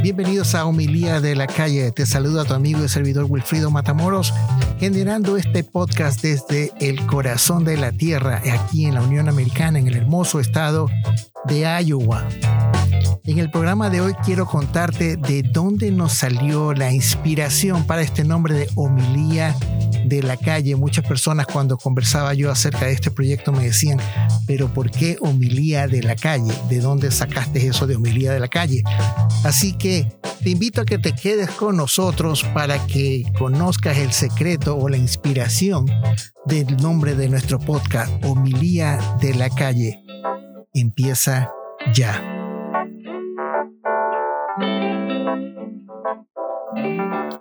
Bienvenidos a Homilía de la Calle. Te saluda tu amigo y servidor Wilfrido Matamoros, generando este podcast desde el corazón de la tierra, aquí en la Unión Americana, en el hermoso estado de Iowa. En el programa de hoy quiero contarte de dónde nos salió la inspiración para este nombre de Homilía de la calle. Muchas personas cuando conversaba yo acerca de este proyecto me decían, pero ¿por qué homilía de la calle? ¿De dónde sacaste eso de homilía de la calle? Así que te invito a que te quedes con nosotros para que conozcas el secreto o la inspiración del nombre de nuestro podcast, Homilía de la calle. Empieza ya.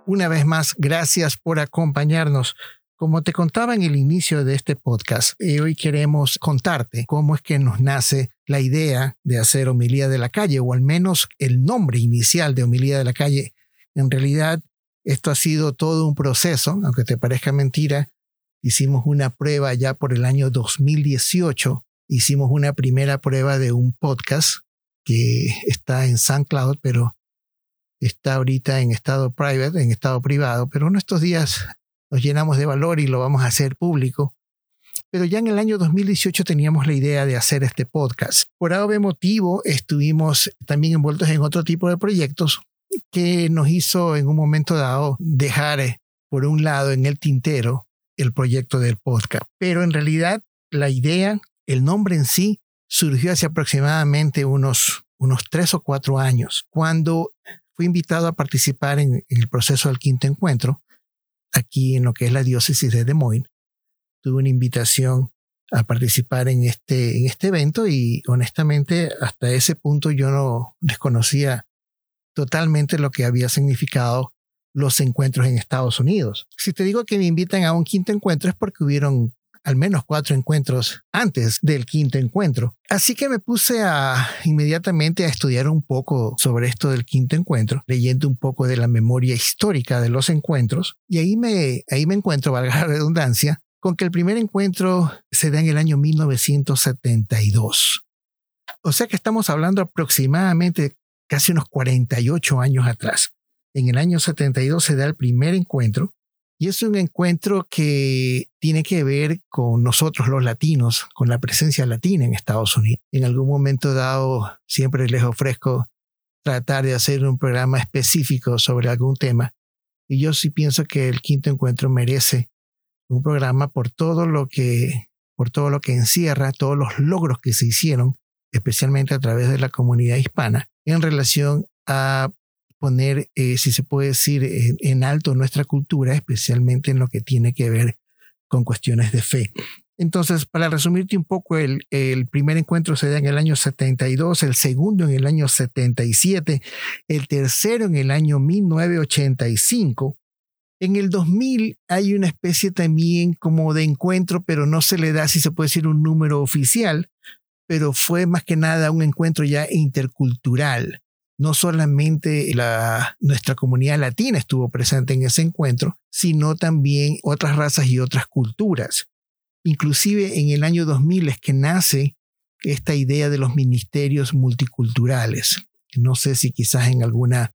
Una vez más, gracias por acompañarnos. Como te contaba en el inicio de este podcast, eh, hoy queremos contarte cómo es que nos nace la idea de hacer homilía de la calle, o al menos el nombre inicial de homilía de la calle. En realidad, esto ha sido todo un proceso, aunque te parezca mentira. Hicimos una prueba ya por el año 2018. Hicimos una primera prueba de un podcast que está en SoundCloud, pero está ahorita en estado private, en estado privado, pero en estos días nos llenamos de valor y lo vamos a hacer público. Pero ya en el año 2018 teníamos la idea de hacer este podcast. Por algún motivo estuvimos también envueltos en otro tipo de proyectos que nos hizo en un momento dado dejar eh, por un lado en el tintero el proyecto del podcast. Pero en realidad la idea, el nombre en sí, surgió hace aproximadamente unos, unos tres o cuatro años, cuando fui invitado a participar en, el proceso del quinto encuentro, aquí en lo que es la diócesis de Des Moines. Tuve una invitación a participar en este, en este evento y honestamente hasta ese punto yo no desconocía totalmente lo que había significado los encuentros en Estados Unidos. Si te digo que me invitan a un quinto encuentro es porque hubieron al menos cuatro encuentros antes del quinto encuentro. Así que me puse a inmediatamente a estudiar un poco sobre esto del quinto encuentro, leyendo un poco de la memoria histórica de los encuentros y ahí me ahí me encuentro, valga la redundancia, con que el primer encuentro se da en el año 1972. O sea que estamos hablando aproximadamente casi unos 48 años atrás. En el año 72 se da el primer encuentro y es un encuentro que tiene que ver con nosotros los latinos, con la presencia latina en Estados Unidos. En algún momento dado, siempre les ofrezco tratar de hacer un programa específico sobre algún tema. Y yo sí pienso que el quinto encuentro merece un programa por todo lo que, por todo lo que encierra, todos los logros que se hicieron, especialmente a través de la comunidad hispana, en relación a poner, eh, si se puede decir, en, alto nuestra cultura, especialmente en lo que tiene que ver con cuestiones de fe. Entonces, para resumirte un poco, el, el, primer encuentro se da en el año 72, el segundo en el año 77, el tercero en el año 1985. En el 2000 hay una especie también como de encuentro, pero no se le da, si se puede decir, un número oficial, pero fue más que nada un encuentro ya intercultural no solamente la, nuestra comunidad latina estuvo presente en ese encuentro, sino también otras razas y otras culturas. Inclusive en el año 2000 es que nace esta idea de los ministerios multiculturales. No sé si quizás en alguna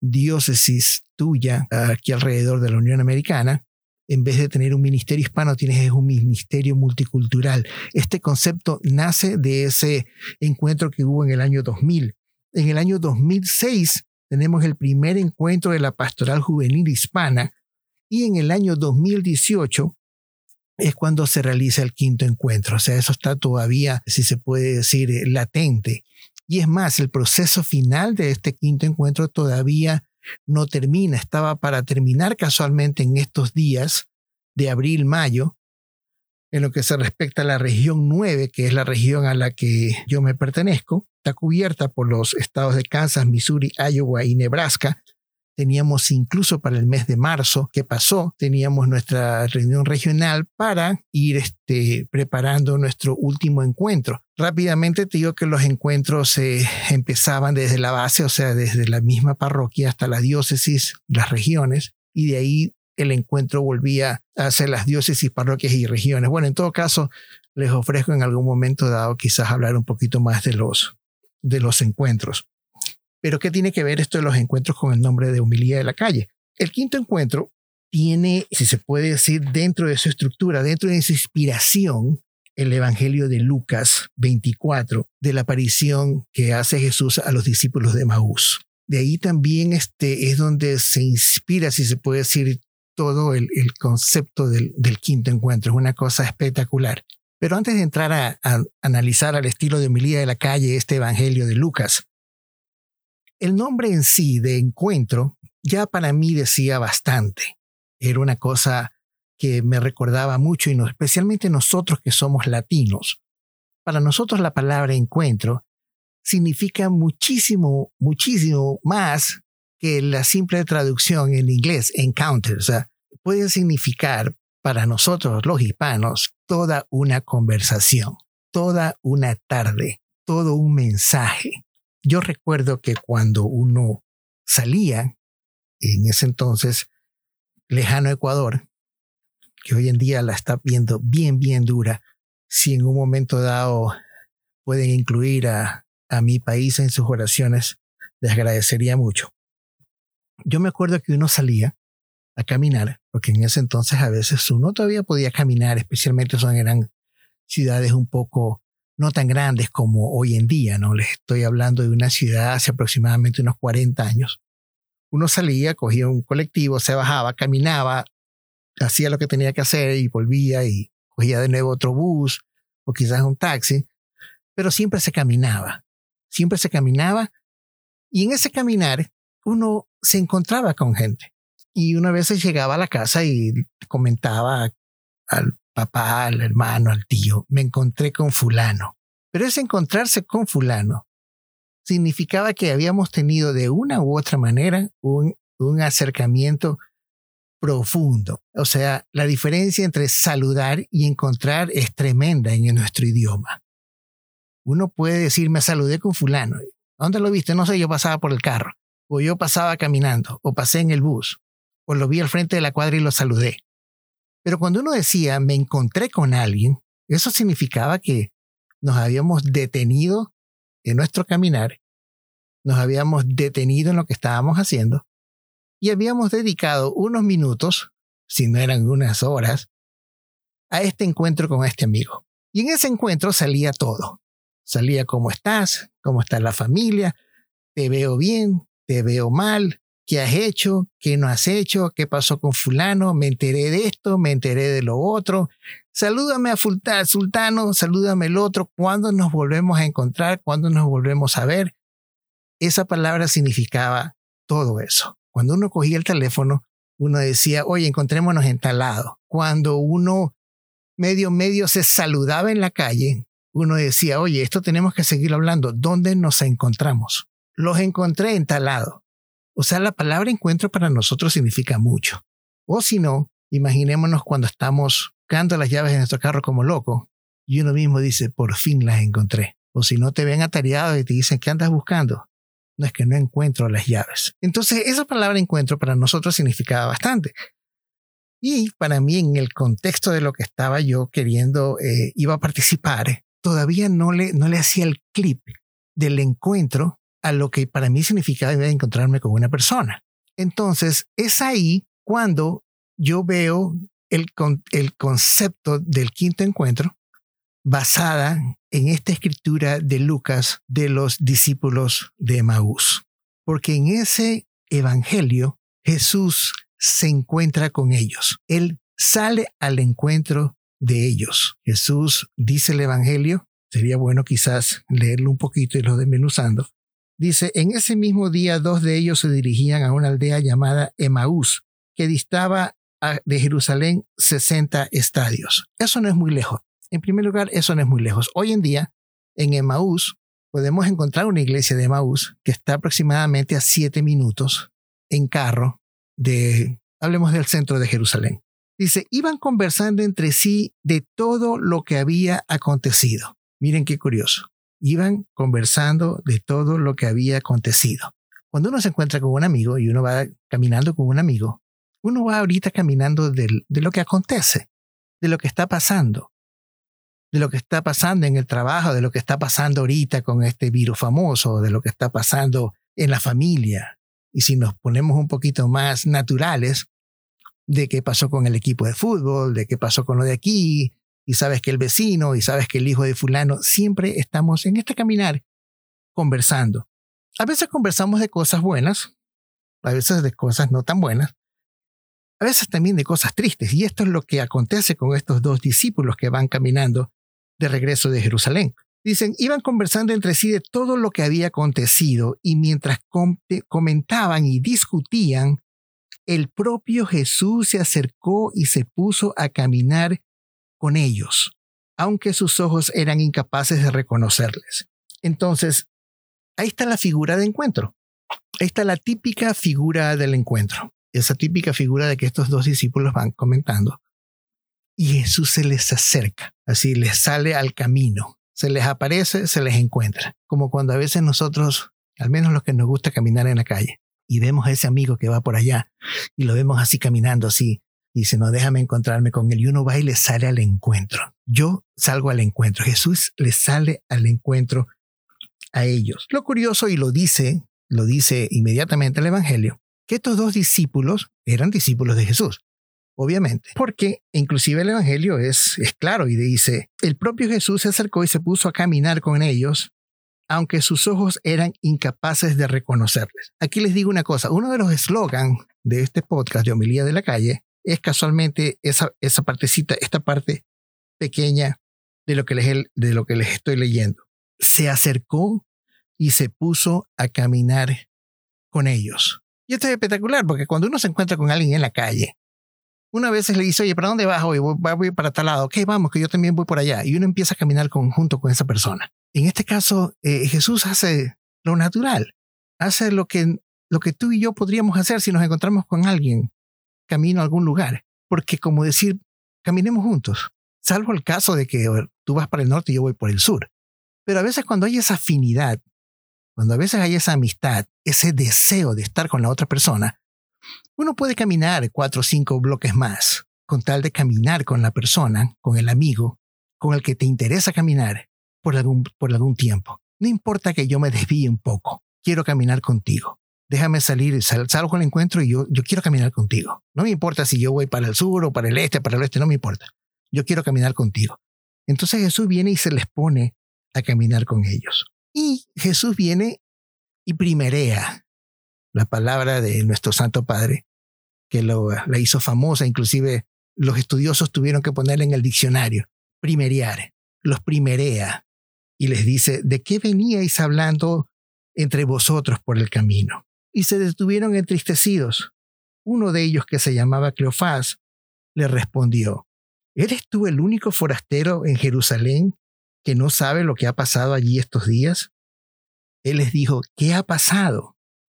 diócesis tuya aquí alrededor de la Unión Americana, en vez de tener un ministerio hispano, tienes un ministerio multicultural. Este concepto nace de ese encuentro que hubo en el año 2000 en el año 2006 tenemos el primer encuentro de la pastoral juvenil hispana y en el año 2018 es cuando se realiza el quinto encuentro. O sea, eso está todavía, si se puede decir, eh, latente. Y es más, el proceso final de este quinto encuentro todavía no termina. Estaba para terminar casualmente en estos días de abril, mayo, en lo que se respecta a la región 9, que es la región a la que yo me pertenezco está cubierta por los estados de Kansas, Missouri, Iowa y Nebraska. Teníamos incluso para el mes de marzo que pasó, teníamos nuestra reunión regional para ir este, preparando nuestro último encuentro. Rápidamente te digo que los encuentros se empezaban desde la base, o sea, desde la misma parroquia hasta la diócesis, las regiones, y de ahí el encuentro volvía a ser las diócesis, parroquias y regiones. Bueno, en todo caso, les ofrezco en algún momento dado quizás hablar un poquito más de los de los encuentros. Pero ¿qué tiene que ver esto de los encuentros con el nombre de humildad de la calle? El quinto encuentro tiene, si se puede decir, dentro de su estructura, dentro de su inspiración, el Evangelio de Lucas 24, de la aparición que hace Jesús a los discípulos de Maús. De ahí también este, es donde se inspira, si se puede decir, todo el, concepto del, quinto encuentro. Es una cosa espectacular. Pero antes de entrar a, analizar al estilo de humildad de la calle este Evangelio de Lucas, el nombre en sí de encuentro ya para mí decía bastante. Era una cosa que me recordaba mucho y especialmente nosotros que somos latinos. Para nosotros la palabra encuentro significa muchísimo, muchísimo más que la simple traducción en inglés, encounter. O sea, puede significar para nosotros los hispanos toda una conversación, toda una tarde, todo un mensaje. Yo recuerdo que cuando uno salía, en ese entonces, lejano Ecuador, que hoy en día la está viendo bien, bien dura, si en un momento dado pueden incluir a, a mi país en sus oraciones, les agradecería mucho. Yo me acuerdo que uno salía a caminar, porque en ese entonces a veces uno todavía podía caminar, especialmente son eran ciudades un poco no tan grandes como hoy en día, ¿no? Les estoy hablando de una ciudad hace aproximadamente unos 40 años. Uno salía, cogía un colectivo, se bajaba, caminaba, hacía lo que tenía que hacer y volvía y cogía de nuevo otro bus o quizás un taxi, pero siempre se caminaba, siempre se caminaba y en ese caminar uno se encontraba con gente y una vez llegaba a la casa y comentaba al papá, al hermano, al tío, me encontré con fulano. Pero ese encontrarse con fulano significaba que habíamos tenido de una u otra manera un, un acercamiento profundo. O sea, la diferencia entre saludar y encontrar es tremenda en nuestro idioma. Uno puede decir, me saludé con fulano. ¿Dónde lo viste? No sé, yo pasaba por el carro, o yo pasaba caminando, o pasé en el bus, o lo vi al frente de la cuadra y lo saludé. Pero cuando uno decía me encontré con alguien, eso significaba que nos habíamos detenido en nuestro caminar, nos habíamos detenido en lo que estábamos haciendo y habíamos dedicado unos minutos, si no eran unas horas, a este encuentro con este amigo. Y en ese encuentro salía todo. Salía cómo estás, cómo está la familia, te veo bien, te veo mal, qué has hecho, qué no has hecho, qué pasó con fulano, me enteré de esto, me enteré de lo otro. Salúdame a Sultano, salúdame el otro, ¿cuándo nos volvemos a encontrar? ¿Cuándo nos volvemos a ver? Esa palabra significaba todo eso. Cuando uno cogía el teléfono, uno decía, oye, encontrémonos en tal lado. Cuando uno medio, medio se saludaba en la calle, uno decía, oye, esto tenemos que seguir hablando. ¿Dónde nos encontramos? Los encontré en tal lado o sea, la palabra encuentro para nosotros significa mucho. O si no, imaginémonos cuando estamos buscando las llaves de nuestro carro como loco y uno mismo dice, por fin las encontré. O si no te ven atareado y te dicen, ¿qué andas buscando? No es que no encuentro las llaves. Entonces, esa palabra encuentro para nosotros significaba bastante. Y para mí, en el contexto de lo que estaba yo queriendo, eh, iba a participar, todavía no le, no le hacía el clip del encuentro a lo que para mí significaba encontrarme con una persona. Entonces, es ahí cuando yo veo el, el concepto del quinto encuentro basada en esta escritura de Lucas de los discípulos de Maús. Porque en ese evangelio Jesús se encuentra con ellos. Él sale al encuentro de ellos. Jesús dice el evangelio, sería bueno quizás leerlo un poquito y lo desmenuzando. Dice, en ese mismo día dos de ellos se dirigían a una aldea llamada Emaús, que distaba de Jerusalén 60 estadios. Eso no es muy lejos. En primer lugar, eso no es muy lejos. Hoy en día, en Emaús, podemos encontrar una iglesia de Emaús que está aproximadamente a siete minutos en carro de, hablemos del centro de Jerusalén. Dice, iban conversando entre sí de todo lo que había acontecido. Miren qué curioso iban conversando de todo lo que había acontecido. Cuando uno se encuentra con un amigo y uno va caminando con un amigo, uno va ahorita caminando de, lo que acontece, de lo que está pasando, de lo que está pasando en el trabajo, de lo que está pasando ahorita con este virus famoso, de lo que está pasando en la familia. Y si nos ponemos un poquito más naturales, de qué pasó con el equipo de fútbol, de qué pasó con lo de aquí, y sabes que el vecino, y sabes que el hijo de fulano, siempre estamos en este caminar conversando. A veces conversamos de cosas buenas, a veces de cosas no tan buenas, a veces también de cosas tristes. Y esto es lo que acontece con estos dos discípulos que van caminando de regreso de Jerusalén. Dicen, iban conversando entre sí de todo lo que había acontecido y mientras comentaban y discutían, el propio Jesús se acercó y se puso a caminar con ellos, aunque sus ojos eran incapaces de reconocerles. Entonces, ahí está la figura de encuentro. Ahí está la típica figura del encuentro. Esa típica figura de que estos dos discípulos van comentando. Y Jesús se les acerca, así les sale al camino se les aparece, se les encuentra. Como cuando a veces nosotros, al menos los que nos gusta caminar en la calle, y vemos a ese amigo que va por allá, y lo vemos así caminando así, y dice, no, déjame encontrarme con él, y uno va y le sale al encuentro. Yo salgo al encuentro, Jesús le sale al encuentro a ellos. Lo curioso, y lo dice, lo dice inmediatamente el Evangelio, que estos dos discípulos eran discípulos de Jesús obviamente, porque inclusive el Evangelio es, es claro y dice, el propio Jesús se acercó y se puso a caminar con ellos, aunque sus ojos eran incapaces de reconocerles. Aquí les digo una cosa, uno de los eslogans de este podcast de Homilía de la Calle es casualmente esa, esa partecita, esta parte pequeña de lo, que les, de lo que les estoy leyendo. Se acercó y se puso a caminar con ellos. Y esto es espectacular porque cuando uno se encuentra con alguien en la calle, una vez le dice, oye, ¿para dónde vas hoy? Voy, para tal lado. Ok, vamos, que yo también voy por allá. Y uno empieza a caminar conjunto con esa persona. En este caso, eh, Jesús hace lo natural. Hace lo que, lo que tú y yo podríamos hacer si nos encontramos con alguien camino a algún lugar. Porque como decir, caminemos juntos. Salvo el caso de que tú vas para el norte y yo voy por el sur. Pero a veces cuando hay esa afinidad, cuando a veces hay esa amistad, ese deseo de estar con la otra persona, uno puede caminar cuatro o cinco bloques más con tal de caminar con la persona, con el amigo, con el que te interesa caminar por algún, por algún tiempo. No importa que yo me desvíe un poco, quiero caminar contigo. Déjame salir, sal, salgo el encuentro y yo, yo quiero caminar contigo. No me importa si yo voy para el sur o para el este, para el oeste, no me importa. Yo quiero caminar contigo. Entonces Jesús viene y se les pone a caminar con ellos. Y Jesús viene y primerea la palabra de nuestro Santo Padre, que lo, la hizo famosa, inclusive los estudiosos tuvieron que ponerla en el diccionario, primeriar, los primerea, y les dice, ¿de qué veníais hablando entre vosotros por el camino? Y se detuvieron entristecidos. Uno de ellos, que se llamaba Cleofás, le respondió, ¿eres tú el único forastero en Jerusalén que no sabe lo que ha pasado allí estos días? Él les dijo, ¿qué ha pasado?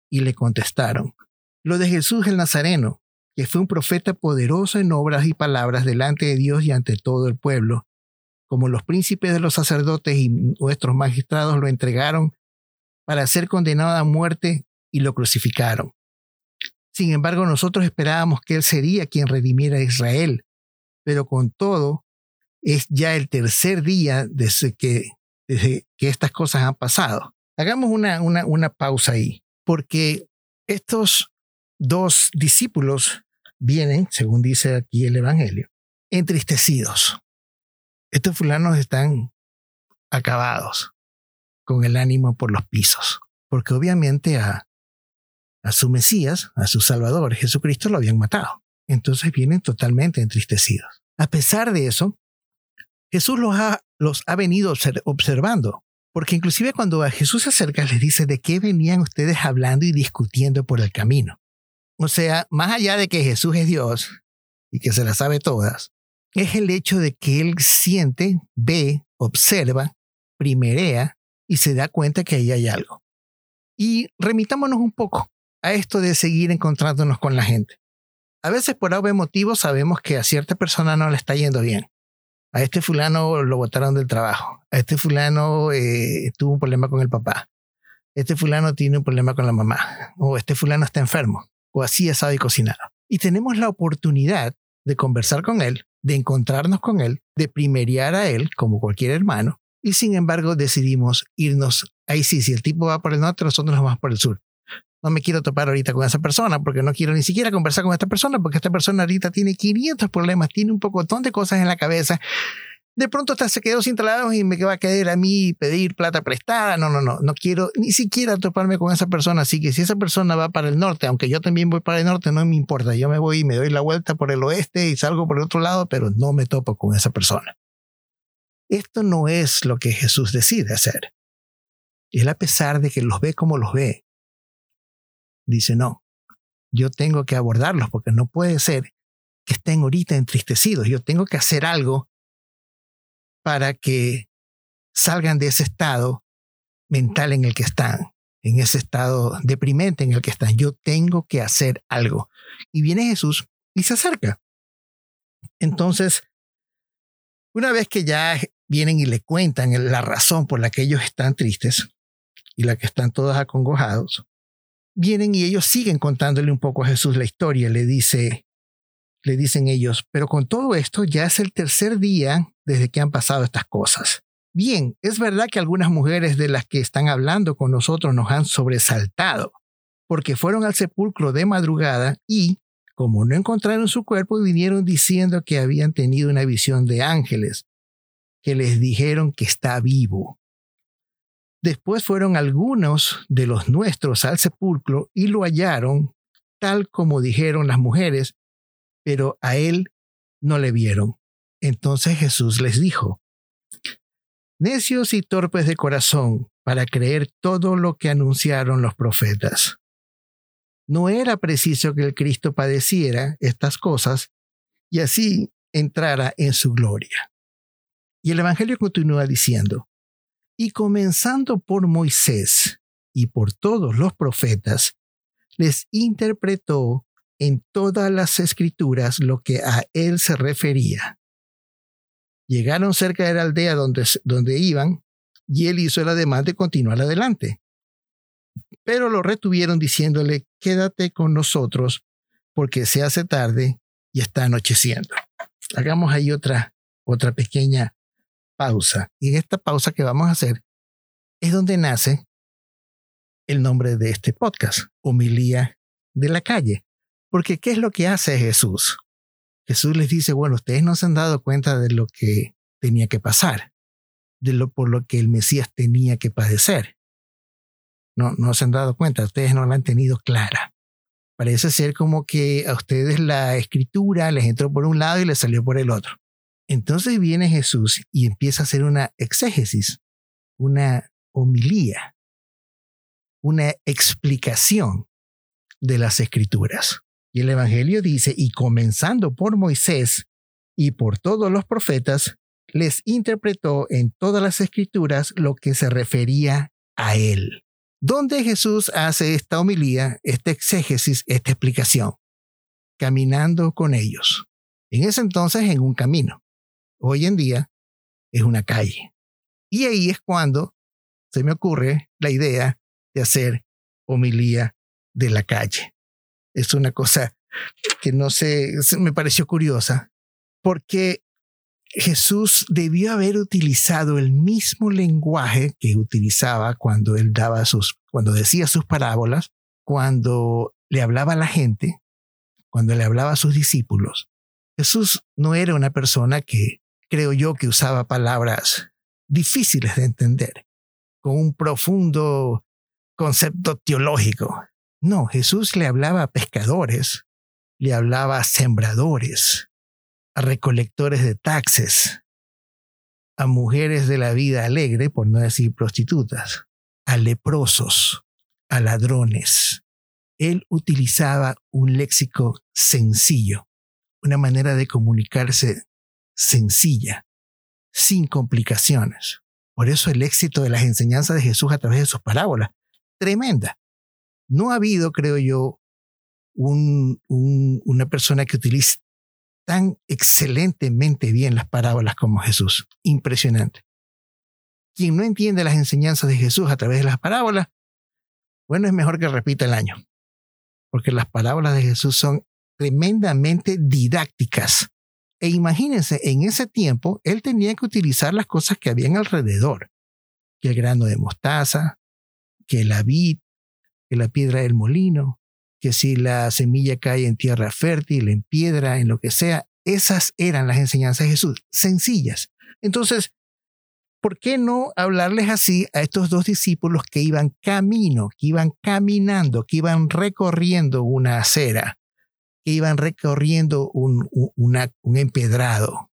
Y le contestaron, lo de Jesús el Nazareno, que fue un profeta poderoso en obras y palabras delante de Dios y ante todo el pueblo, como los príncipes de los sacerdotes y nuestros magistrados lo entregaron para ser condenado a muerte y lo crucificaron. Sin embargo, nosotros esperábamos que Él sería quien redimiera a Israel, pero con todo, es ya el tercer día desde que, desde que estas cosas han pasado. Hagamos una, una, una pausa ahí porque estos dos discípulos vienen, según dice aquí el Evangelio, entristecidos. Estos fulanos están acabados, con el ánimo por los pisos, porque obviamente a, a su Mesías, a su Salvador, Jesucristo, lo habían matado. Entonces vienen totalmente entristecidos. A pesar de eso, Jesús los ha, los ha venido observando porque inclusive cuando a Jesús se acerca, les dice de qué venían ustedes hablando y discutiendo por el camino. O sea, más allá de que Jesús es Dios y que se las sabe todas, es el hecho de que Él siente, ve, observa, primerea y se da cuenta que ahí hay algo. Y remitámonos un poco a esto de seguir encontrándonos con la gente. A veces por algún motivo sabemos que a cierta persona no le está yendo bien. A este fulano lo botaron del trabajo, a este fulano eh, tuvo un problema con el papá, este fulano tiene un problema con la mamá, o este fulano está enfermo, o así asado y cocinado. Y tenemos la oportunidad de conversar con él, de encontrarnos con él, de primeriar a él como cualquier hermano. Y sin embargo decidimos irnos, ahí sí, si el tipo va por el norte, nosotros nos vamos por el sur. No me quiero topar ahorita con esa persona porque no quiero ni siquiera conversar con esta persona porque esta persona ahorita tiene 500 problemas, tiene un poco de cosas en la cabeza de pronto hasta se quedó sin trabajo y me va a quedar a mí pedir plata prestada. No, no, no, no quiero ni siquiera toparme con esa persona. Así que si esa persona va para el norte, aunque yo también voy para el norte, no me importa. Yo me voy y me doy la vuelta por el oeste y salgo por el otro lado, pero no me topo con esa persona. Esto no es lo que Jesús decide hacer. Él a pesar de que los ve como los ve, dice, no, yo tengo que abordarlos porque no puede ser que estén ahorita entristecidos. Yo tengo que hacer algo para que salgan de ese estado mental en el que están, en ese estado deprimente en el que están. Yo tengo que hacer algo. Y viene Jesús y se acerca. Entonces, una vez que ya vienen y le cuentan la razón por la que ellos están tristes y la que están todos acongojados, vienen y ellos siguen contándole un poco a Jesús la historia. Le dice, le dicen ellos, pero con todo esto ya es el tercer día desde que han pasado estas cosas. Bien, es verdad que algunas mujeres de las que están hablando con nosotros nos han sobresaltado, porque fueron al sepulcro de madrugada y, como no encontraron su cuerpo, vinieron diciendo que habían tenido una visión de ángeles, que les dijeron que está vivo. Después fueron algunos de los nuestros al sepulcro y lo hallaron tal como dijeron las mujeres, pero a él no le vieron. Entonces Jesús les dijo, Necios y torpes de corazón para creer todo lo que anunciaron los profetas. No era preciso que el Cristo padeciera estas cosas y así entrara en su gloria. Y el Evangelio continúa diciendo, y comenzando por Moisés y por todos los profetas, les interpretó en todas las escrituras lo que a él se refería. Llegaron cerca de la aldea donde, donde iban y él hizo el ademán de continuar adelante. Pero lo retuvieron diciéndole, quédate con nosotros porque se hace tarde y está anocheciendo. Hagamos ahí otra, otra pequeña pausa. Y esta pausa que vamos a hacer es donde nace el nombre de este podcast, Homilía de la Calle. Porque ¿qué es lo que hace Jesús? Jesús les dice, bueno, ustedes no se han dado cuenta de lo que tenía que pasar, de lo por lo que el Mesías tenía que padecer. No, no se han dado cuenta, ustedes no la han tenido clara. Parece ser como que a ustedes la escritura les entró por un lado y les salió por el otro. Entonces viene Jesús y empieza a hacer una exégesis, una homilía, una explicación de las escrituras. Y el Evangelio dice, y comenzando por Moisés y por todos los profetas, les interpretó en todas las escrituras lo que se refería a él. ¿Dónde Jesús hace esta homilía, esta exégesis, esta explicación? Caminando con ellos. En ese entonces en un camino. Hoy en día es una calle. Y ahí es cuando se me ocurre la idea de hacer homilía de la calle es una cosa que no sé, me pareció curiosa, porque Jesús debió haber utilizado el mismo lenguaje que utilizaba cuando él daba sus, cuando decía sus parábolas, cuando le hablaba a la gente, cuando le hablaba a sus discípulos. Jesús no era una persona que, creo yo, que usaba palabras difíciles de entender, con un profundo concepto teológico. No, Jesús le hablaba a pescadores, le hablaba a sembradores, a recolectores de taxes, a mujeres de la vida alegre, por no decir prostitutas, a leprosos, a ladrones. Él utilizaba un léxico sencillo, una manera de comunicarse sencilla, sin complicaciones. Por eso el éxito de las enseñanzas de Jesús a través de sus parábolas, tremenda. No ha habido, creo yo, una persona que utilice tan excelentemente bien las parábolas como Jesús. Impresionante. Quien no entiende las enseñanzas de Jesús a través de las parábolas, bueno, es mejor que repita el año, porque las parábolas de Jesús son tremendamente didácticas E imagínense, en ese tiempo, él tenía que utilizar las cosas que habían alrededor, que el grano de mostaza, que la vid, que la piedra del molino, que si la semilla cae en tierra fértil, en piedra, en lo que sea, esas eran las enseñanzas de Jesús, sencillas. Entonces, ¿por qué no hablarles así a estos dos discípulos que iban camino, que iban caminando, que iban recorriendo una acera, que iban recorriendo un, un empedrado,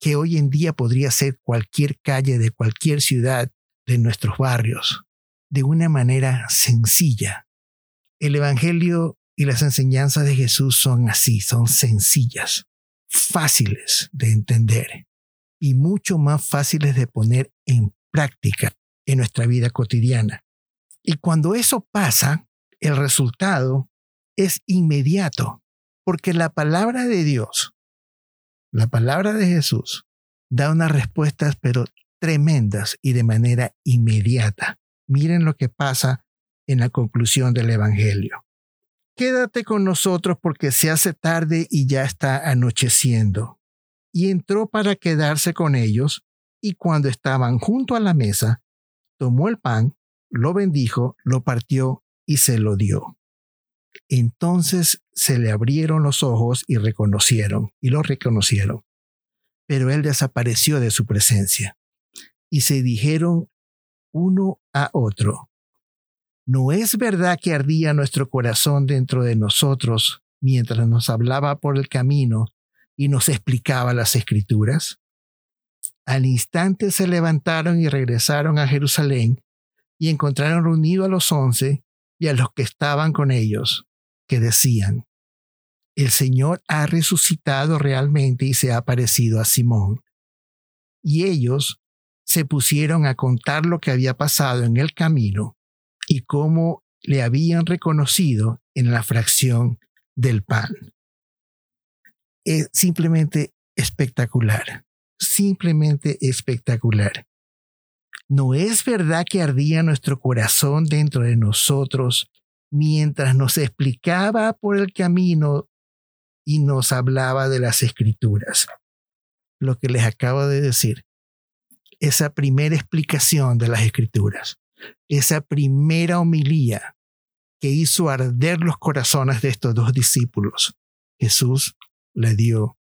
que hoy en día podría ser cualquier calle de cualquier ciudad de nuestros barrios, de una manera sencilla? El Evangelio y las enseñanzas de Jesús son así, son sencillas, fáciles de entender y mucho más fáciles de poner en práctica en nuestra vida cotidiana. Y cuando eso pasa, el resultado es inmediato, porque la palabra de Dios, la palabra de Jesús, da unas respuestas pero tremendas y de manera inmediata. Miren lo que pasa en la conclusión del Evangelio. Quédate con nosotros porque se hace tarde y ya está anocheciendo y entró para quedarse con ellos, y cuando estaban junto a la mesa, tomó el pan, lo bendijo, lo partió y se lo dio. Entonces se le abrieron los ojos y reconocieron, y lo reconocieron. Pero él desapareció de su presencia. Y se dijeron uno a otro, ¿no es verdad que ardía nuestro corazón dentro de nosotros mientras nos hablaba por el camino y nos explicaba las escrituras. Al instante se levantaron y regresaron a Jerusalén y encontraron reunido a los once y a los que estaban con ellos, que decían, el Señor ha resucitado realmente y se ha aparecido a Simón. Y ellos se pusieron a contar lo que había pasado en el camino y cómo le habían reconocido en la fracción del pan es simplemente espectacular, simplemente espectacular. ¿No es verdad que ardía nuestro corazón dentro de nosotros mientras nos explicaba por el camino y nos hablaba de las escrituras? Lo que les acabo de decir, esa primera explicación de las escrituras, esa primera homilía que hizo arder los corazones de estos dos discípulos, Jesús le dio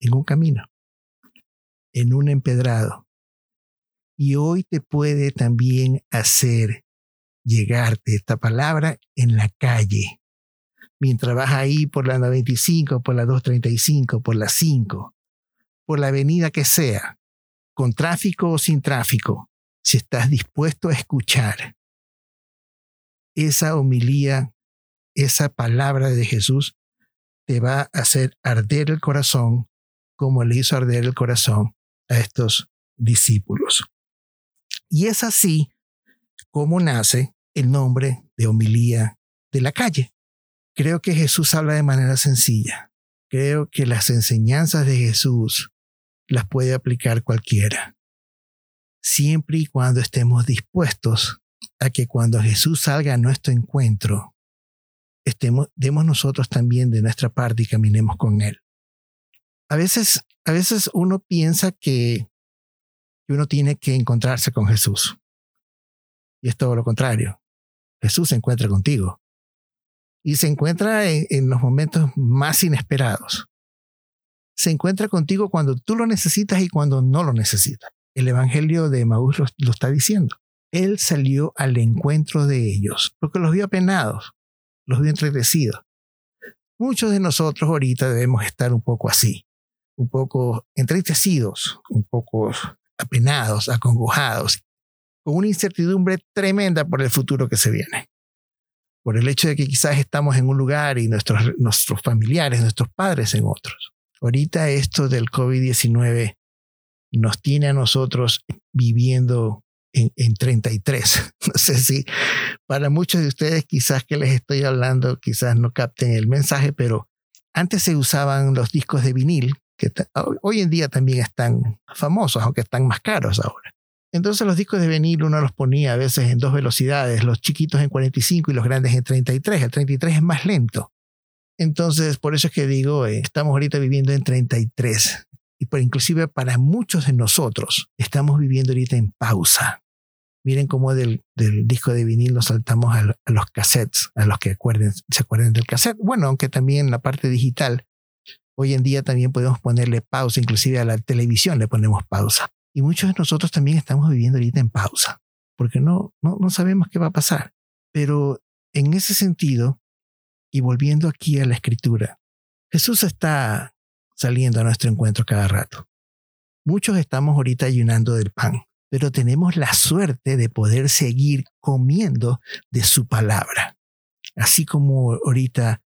en un camino, en un empedrado. Y hoy te puede también hacer llegarte esta palabra en la calle. Mientras vas ahí por la 95, por la 235, por la 5, por la avenida que sea, con tráfico o sin tráfico, si estás dispuesto a escuchar esa homilía, esa palabra de Jesús, te va a hacer arder el corazón como le hizo arder el corazón a estos discípulos. Y es así como nace el nombre de homilía de la calle. Creo que Jesús habla de manera sencilla. Creo que las enseñanzas de Jesús las puede aplicar cualquiera, siempre y cuando estemos dispuestos a que cuando Jesús salga a nuestro encuentro, estemos, demos nosotros también de nuestra parte y caminemos con Él. A veces, a veces uno piensa que uno tiene que encontrarse con Jesús. Y es todo lo contrario. Jesús se encuentra contigo. Y se encuentra en, los momentos más inesperados. Se encuentra contigo cuando tú lo necesitas y cuando no lo necesitas. El Evangelio de Maús lo está diciendo. Él salió al encuentro de ellos porque los vio apenados, los bien entristecidos. Muchos de nosotros ahorita debemos estar un poco así, un poco entristecidos, un poco apenados, acongojados, con una incertidumbre tremenda por el futuro que se viene. Por el hecho de que quizás estamos en un lugar y nuestros, nuestros familiares, nuestros padres en otros. Ahorita esto del COVID-19 nos tiene a nosotros viviendo en, 33. No sé si para muchos de ustedes quizás que les estoy hablando, quizás no capten el mensaje, pero antes se usaban los discos de vinil, que hoy en día también están famosos, aunque están más caros ahora. Entonces los discos de vinil uno los ponía a veces en dos velocidades, los chiquitos en 45 y los grandes en 33. El 33 es más lento. Entonces, por eso es que digo, eh, estamos ahorita viviendo en 33 y por inclusive para muchos de nosotros estamos viviendo ahorita en pausa. Miren cómo del, disco de vinil nos saltamos a, los cassettes, a los que acuerden, se acuerden del cassette. Bueno, aunque también la parte digital, hoy en día también podemos ponerle pausa, inclusive a la televisión le ponemos pausa. Y muchos de nosotros también estamos viviendo ahorita en pausa, porque no, no, no sabemos qué va a pasar. Pero en ese sentido, y volviendo aquí a la escritura, Jesús está saliendo a nuestro encuentro cada rato. Muchos estamos ahorita ayunando del pan, pero tenemos la suerte de poder seguir comiendo de su palabra. Así como ahorita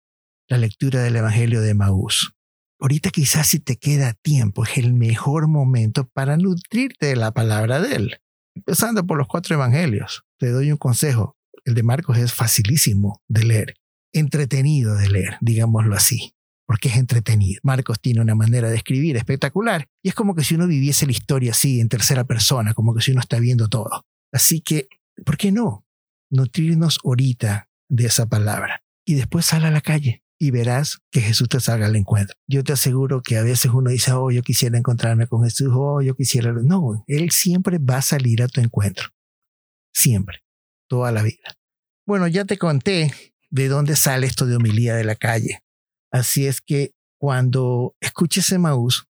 la lectura del Evangelio de Maús. Ahorita quizás si te queda tiempo es el mejor momento para nutrirte de la palabra de él. Empezando por los cuatro evangelios. Te doy un consejo. El de Marcos es facilísimo de leer entretenido de leer, digámoslo así, porque es entretenido. Marcos tiene una manera de escribir espectacular y es como que si uno viviese la historia así en tercera persona, como que si uno está viendo todo. Así que, ¿por qué no? Nutrirnos ahorita de esa palabra y después sal a la calle y verás que Jesús te salga al encuentro. Yo te aseguro que a veces uno dice, oh, yo quisiera encontrarme con Jesús, oh, yo quisiera... No, Él siempre va a salir a tu encuentro. Siempre, toda la vida. Bueno, ya te conté de dónde sale esto de homilía de la calle. Así es que cuando escuches Maús,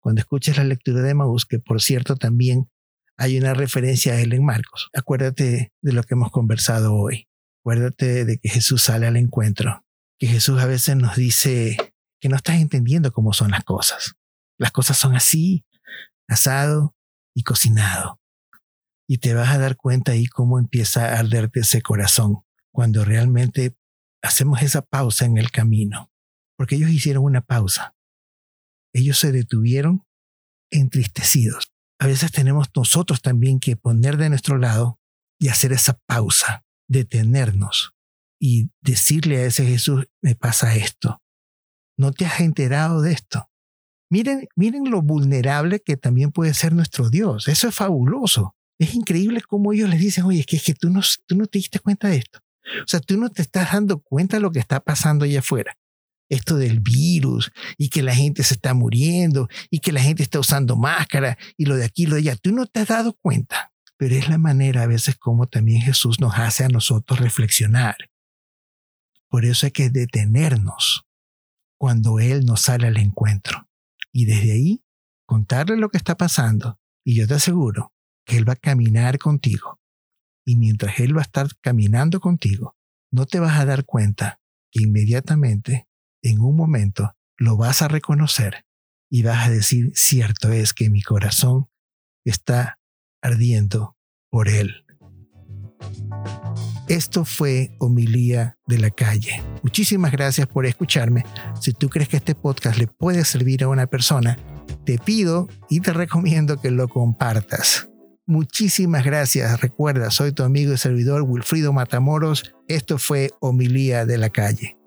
cuando escuches la lectura de Maús, que por cierto también hay una referencia a él en Marcos, acuérdate de lo que hemos conversado hoy. Acuérdate de que Jesús sale al encuentro, que Jesús a veces nos dice que no estás entendiendo cómo son las cosas. Las cosas son así, asado y cocinado. Y te vas a dar cuenta ahí cómo empieza a arderte ese corazón cuando realmente hacemos esa pausa en el camino. Porque ellos hicieron una pausa. Ellos se detuvieron entristecidos. A veces tenemos nosotros también que poner de nuestro lado y hacer esa pausa, detenernos y decirle a ese Jesús, me pasa esto. No te has enterado de esto. Miren, miren lo vulnerable que también puede ser nuestro Dios. Eso es fabuloso. Es increíble cómo ellos les dicen, oye, es que, es que tú, no, tú no te diste cuenta de esto. O sea, tú no te estás dando cuenta de lo que está pasando allá afuera. Esto del virus y que la gente se está muriendo y que la gente está usando máscara y lo de aquí, lo de allá. Tú no te has dado cuenta. Pero es la manera a veces como también Jesús nos hace a nosotros reflexionar. Por eso hay que detenernos cuando Él nos sale al encuentro. Y desde ahí contarle lo que está pasando. Y yo te aseguro que Él va a caminar contigo y mientras Él va a estar caminando contigo, no te vas a dar cuenta que inmediatamente, en un momento, lo vas a reconocer y vas a decir, cierto es que mi corazón está ardiendo por Él. Esto fue Homilía de la Calle. Muchísimas gracias por escucharme. Si tú crees que este podcast le puede servir a una persona, te pido y te recomiendo que lo compartas. Muchísimas gracias. Recuerda, soy tu amigo y servidor Wilfrido Matamoros. Esto fue Homilía de la Calle.